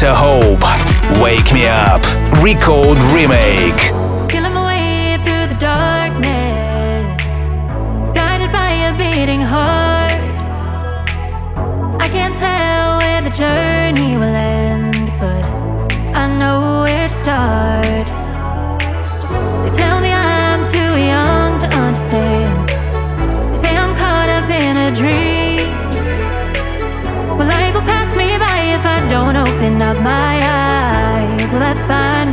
Carissa Hope. Wake Me Up. Record Remake. Killing my way through the darkness. Guided by a beating heart. I can't tell where the journey will end, but I know where to start. Open up my eyes. Well, that's fine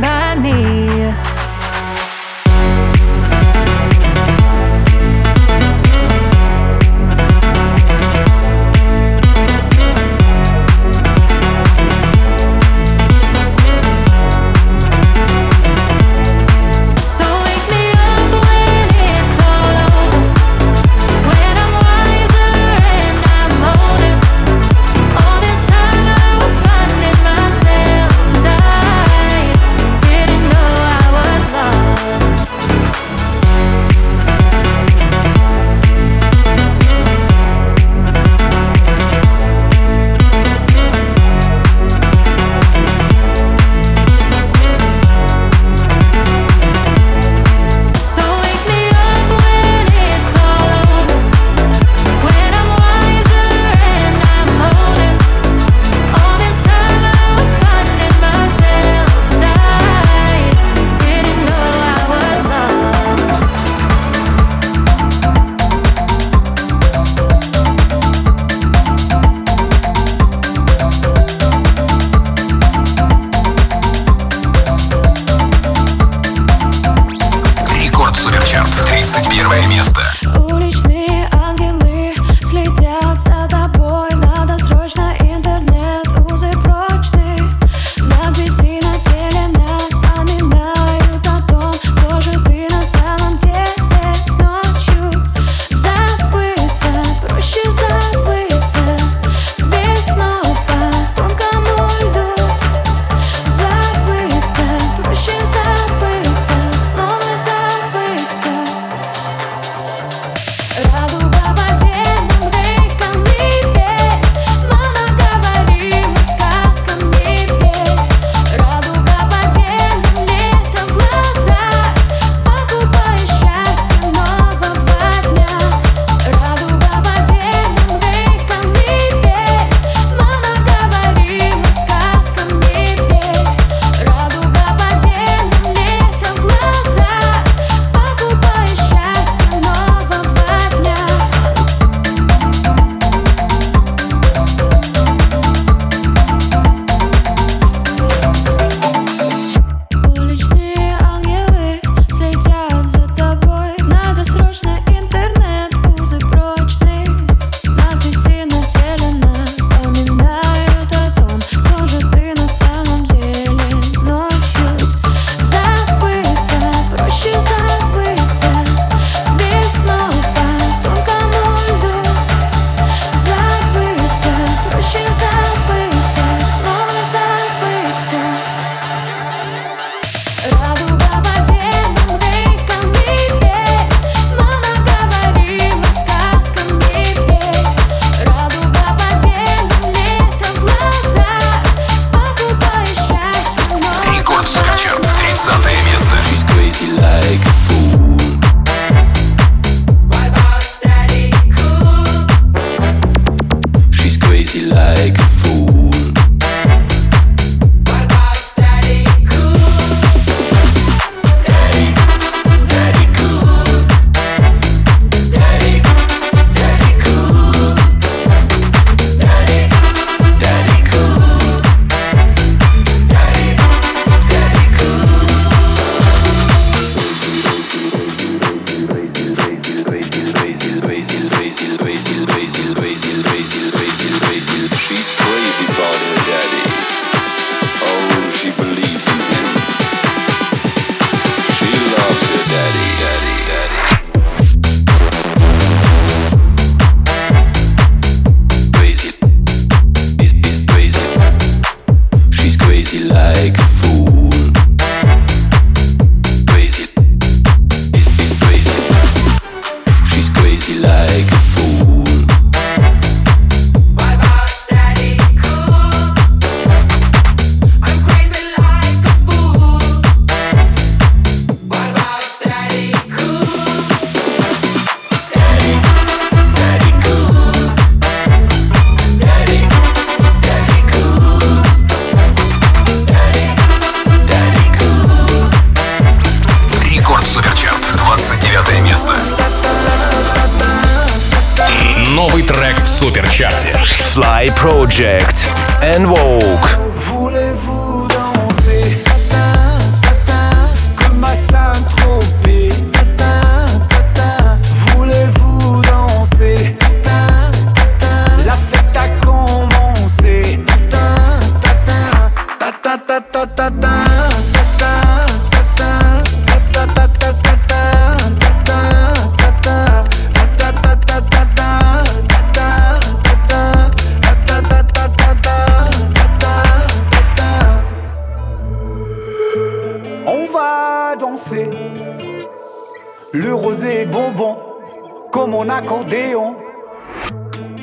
comme mon accordéon.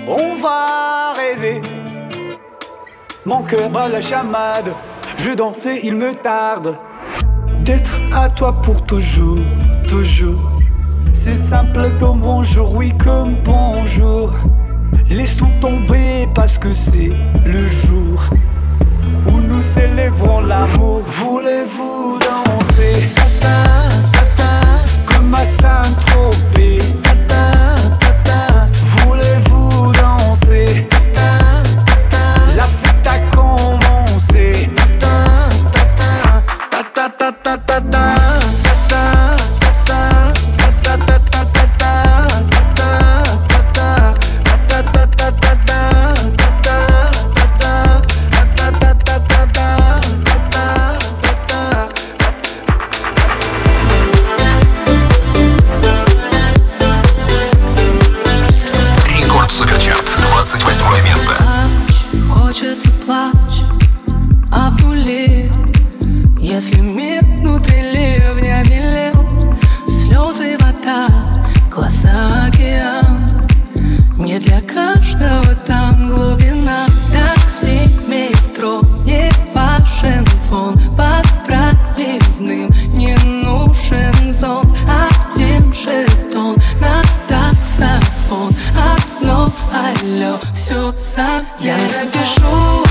On va rêver. Mon cœur bat la chamade. Je danse et il me tarde. D'être à toi pour toujours, toujours. C'est simple comme bonjour, oui, comme bonjour. Laissons tomber parce que c'est le jour où nous célébrons l'amour. Voulez-vous danser, comme à Saint-Tropez? Я напишу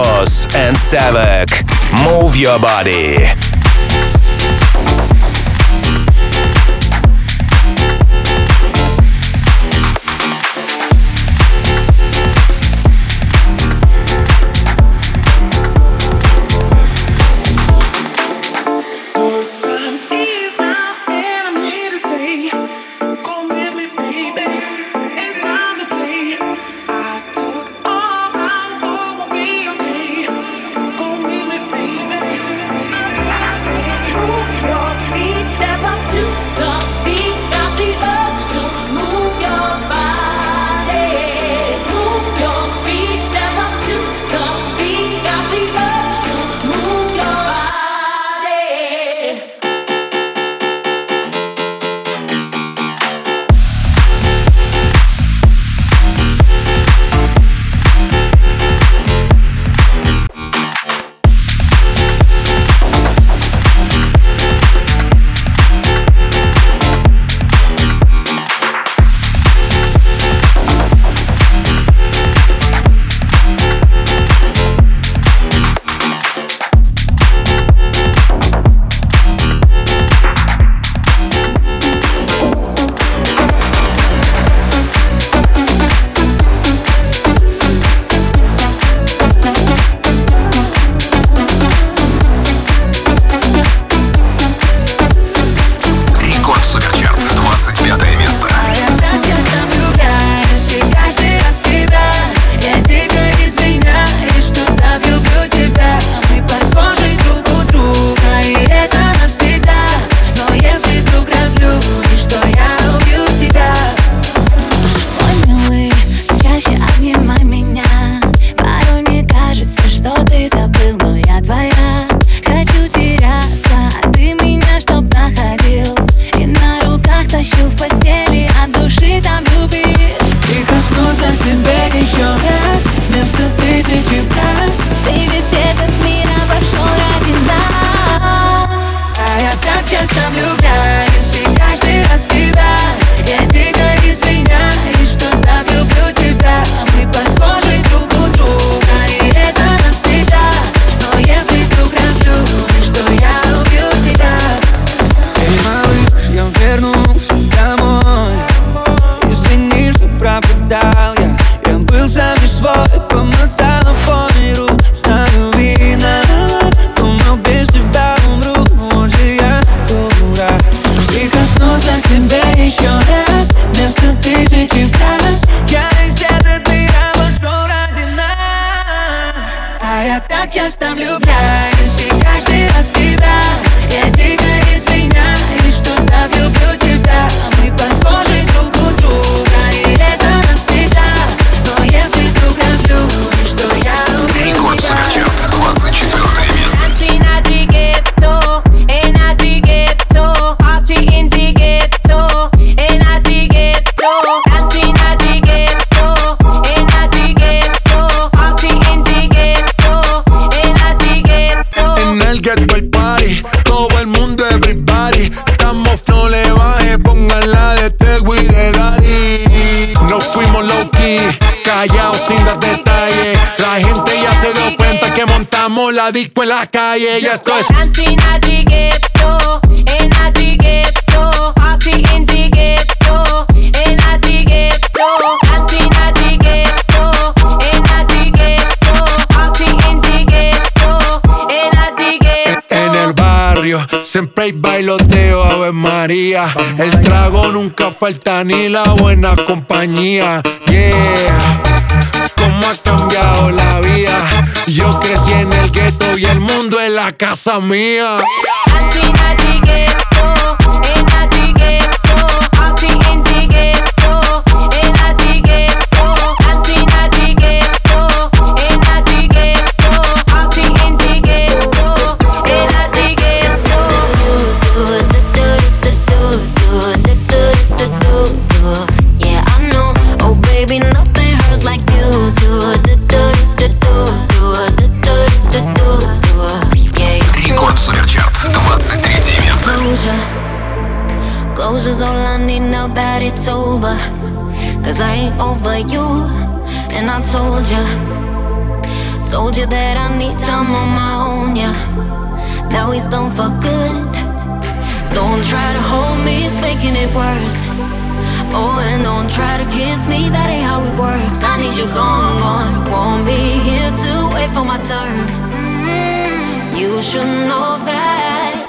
On Boss and Savak. Move your body. en la calle y esto es Siempre hay bailoteo, Ave María. El trago nunca falta ni la buena compañía. Yeah, cómo ha cambiado la vida. Yo crecí en el y el mundo es la casa mía. And I told you, Told you that I need time on my own, yeah. Now he's done for good. Don't try to hold me, it's making it worse. Oh, and don't try to kiss me, that ain't how it works. I need you gone, gone. Won't be here to wait for my turn. You should know that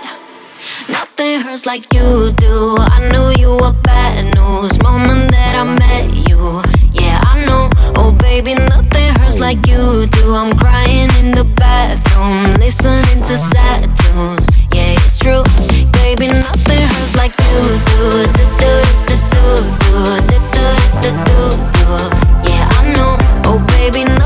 nothing hurts like you do. I knew you were bad news moment that I met you baby, nothing hurts like you do. I'm crying in the bathroom, listening to sad tunes. Yeah, it's true, baby, nothing hurts like you do. Do do do do do do do do. Yeah, I know. Oh, baby.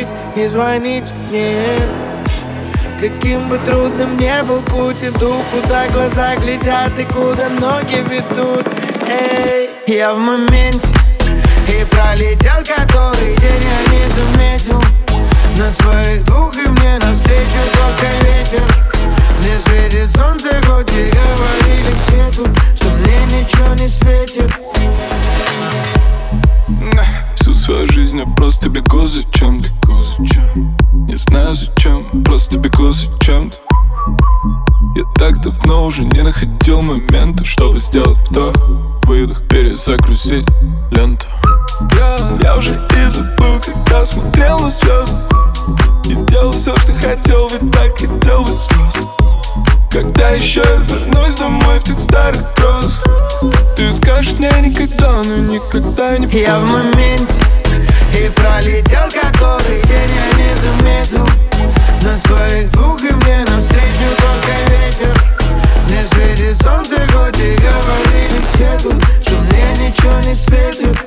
Не бежите, не звоните мне. Каким бы трудным не был путь Иду, куда глаза глядят И куда ноги ведут. Эй, я в моменте И пролетел который день я не заметил. На своих двух и мне навстречу только ветер. Мне светит солнце, хоть и говорили все тут Что мне ничего не светит. Всю свою жизнь я просто бегу за чем-то Не знаю зачем, просто бегу за чем-то Я так давно уже не находил момента Чтобы сделать вдох, выдох, перезагрузить ленту. Я, я уже и забыл, когда смотрел на звезды. И делал все, что хотел, ведь так хотел быть взрослым. Когда еще я вернусь домой в тех старых грозах Ты скажешь мне никогда, но никогда не Я в моменте И пролетел который день я не заметил. На своих двух и мне навстречу только ветер. Мне светит солнце, хоть и говорили все тут Что мне ничего не светит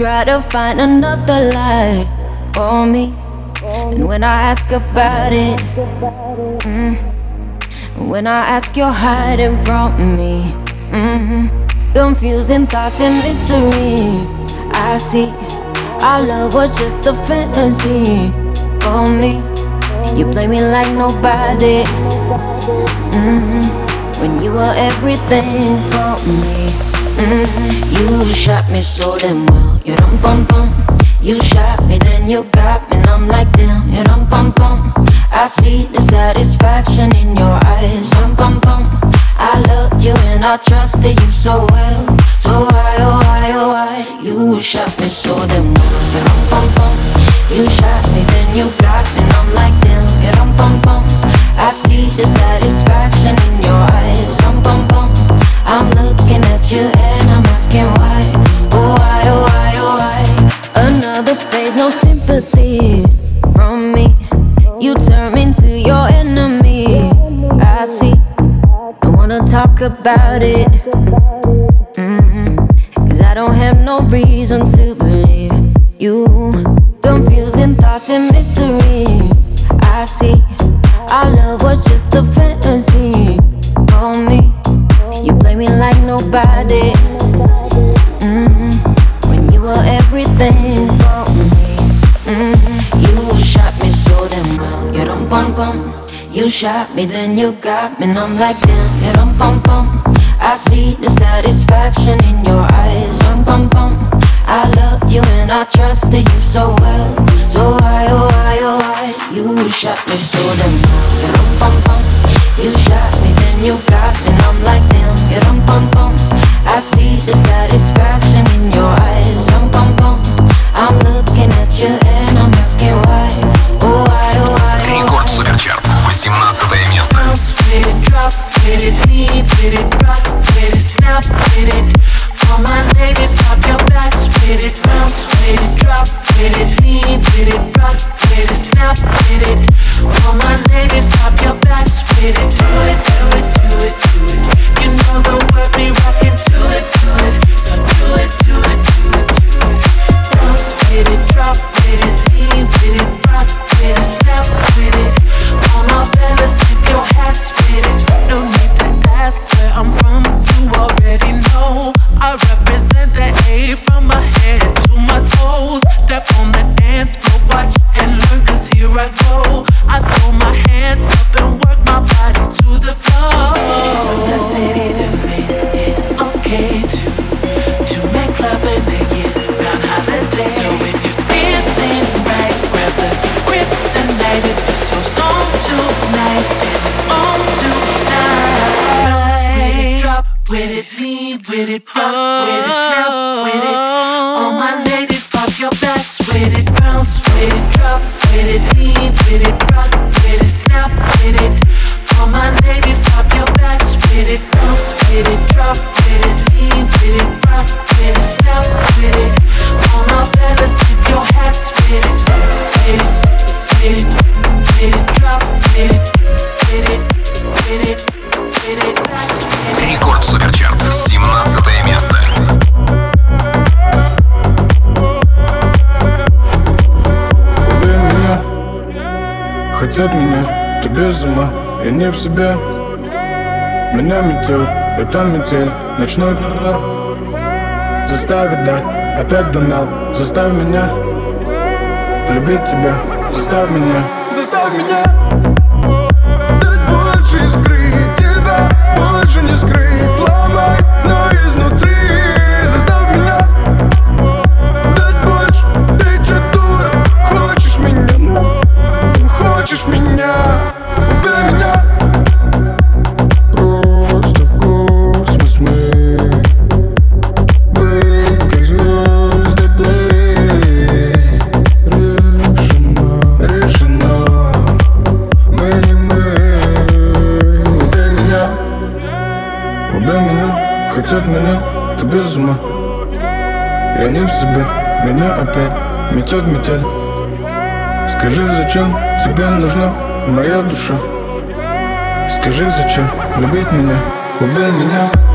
try to find another lie for me. And when I ask about it, mm, when I ask, you're hiding from me. Mm-hmm. Confusing thoughts and mystery. I see our love was just a fantasy for me. You play me like nobody. Mm-hmm. When you were everything for me. Mm-hmm. You shot me so damn well. You rum, bum bum. You shot me, then you got me, and I'm like damn. You rum, bum bum. I see the satisfaction in your eyes. Rum, bum bum. I loved you and I trusted you so well. So why oh why oh why you shot me so damn well? You rum, bum bum. You shot. about it. Mm-hmm. Cause I don't have no reason to believe you. Confusing thoughts and mystery. I see our love was just a fantasy. On me, you play me like nobody. Mm-hmm. When you were everything for me, mm-hmm. you shot me so damn well. You don't bum. You shot me, then you got me, and I'm like damn. You don't bum see the satisfaction in your eyes. Bum bum bum. I loved you and I trusted you so well. So why oh why oh why you shot me so damn себе. Меня метел, это метель Ночной пар. Заставь дать, опять донал Заставь меня Любить тебя, заставь меня. Заставь меня. ведет меня, ты без ума. Я не в себе, меня опять метет метель. Скажи, зачем тебе нужна моя душа? Скажи, зачем любить меня, убей меня.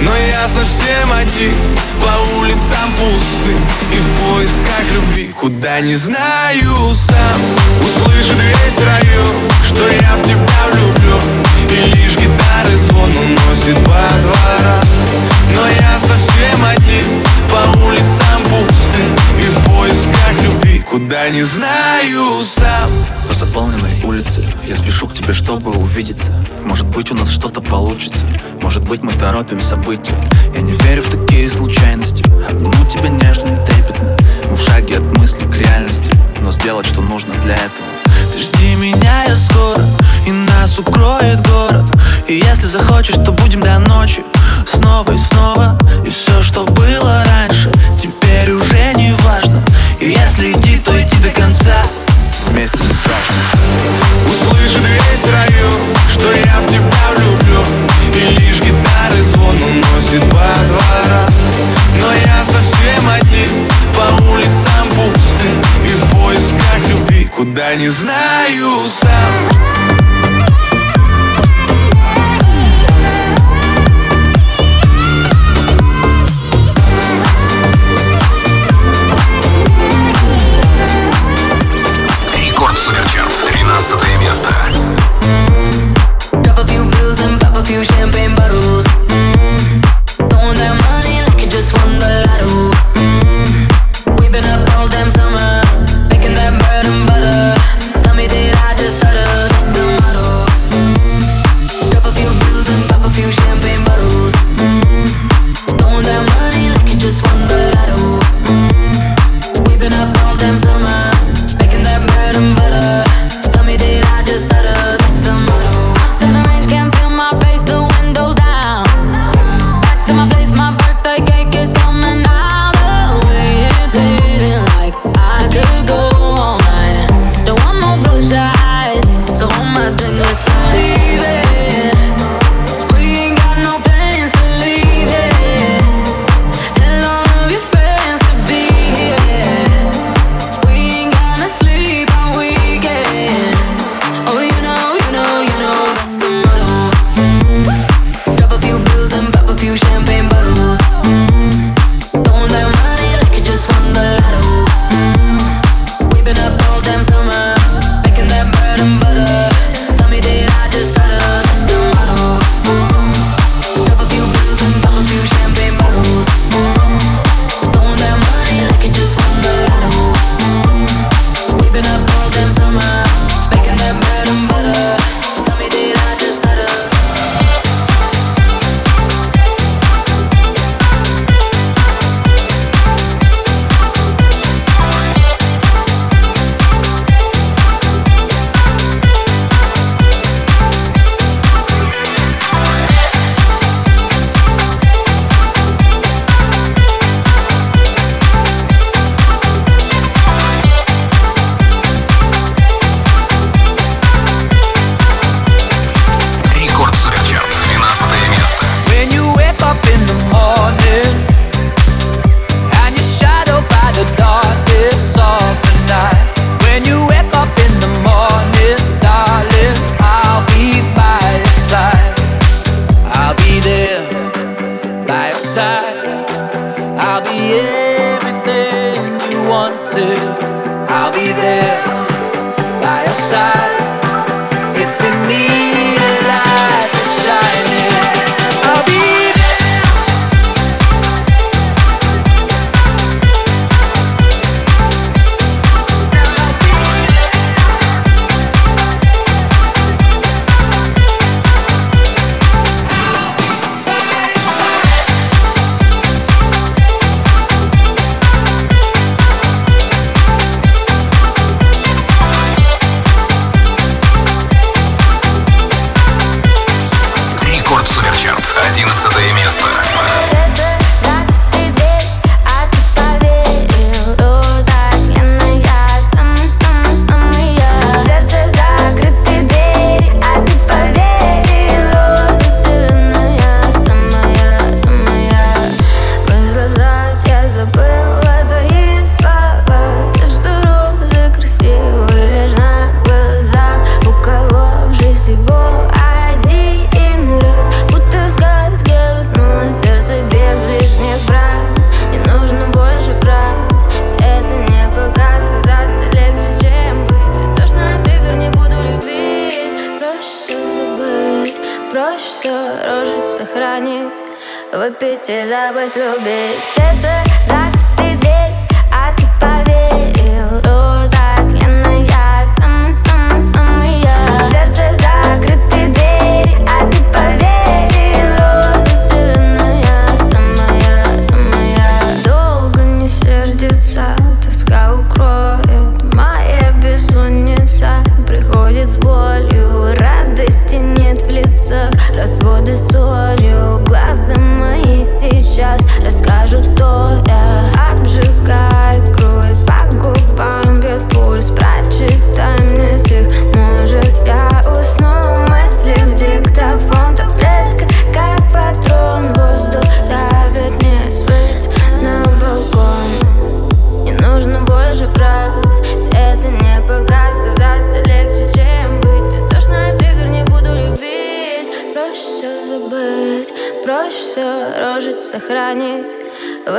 Но я совсем один По улицам пусты И в поисках любви Куда не знаю сам. Услышит весь район Что я в тебя влюблен И лишь гитары звон уносит по дворам. Но я совсем один По улицам пусты И в поисках любви Куда не знаю тебе, чтобы увидеться. Может быть у нас что-то получится. Может быть мы торопим события. Я не верю в такие случайности. Обниму тебя нежно и трепетно. Мы в шаге от мысли к реальности. Но сделать, что нужно для этого. Ты жди меня, я скоро. И нас укроет город. И если захочешь, то будем до ночи. Снова и снова. И все, что было раньше Теперь уже не важно. И если идти, то идти до конца. Вместе не страшно. Весь раю, что я в тебя влюблю И лишь гитары звон уносит по дворам. Но я совсем один по улицам пусты. И в поисках любви, куда не знаю сам.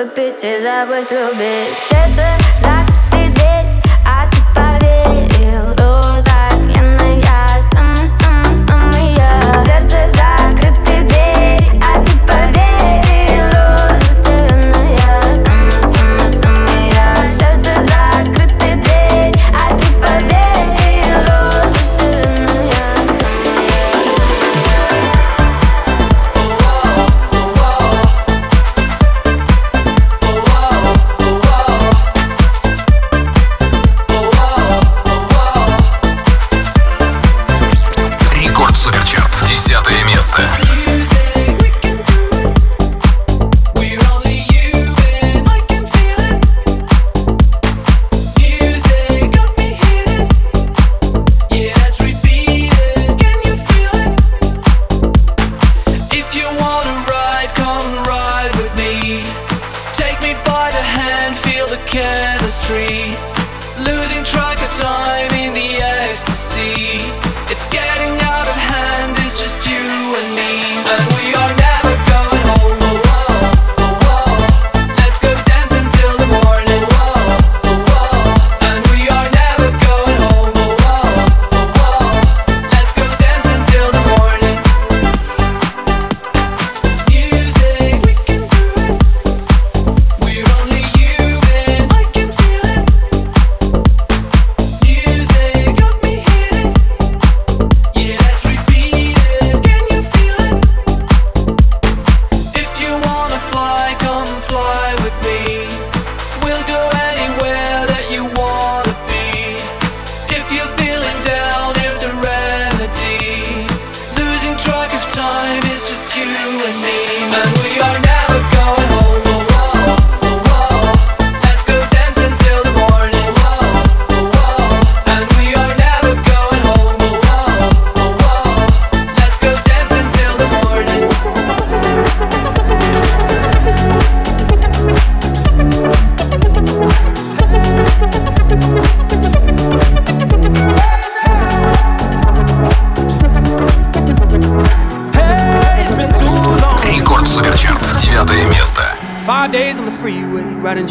With bitches, I went through bitches.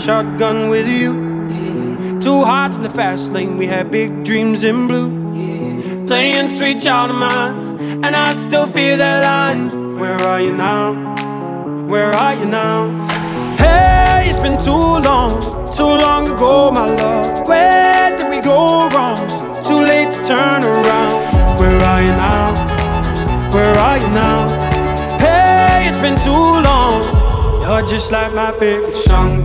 shotgun with you. Yeah. Two hearts in the fast lane, we had big dreams in blue. Yeah. Playing sweet child of mine, and I still feel that line. Where are you now? Where are you now? Hey, it's been too long, too long ago, my love. Where did we go wrong? Too late to turn around. Where are you now? Where are you now? Hey, it's been too long. You're just like my favorite song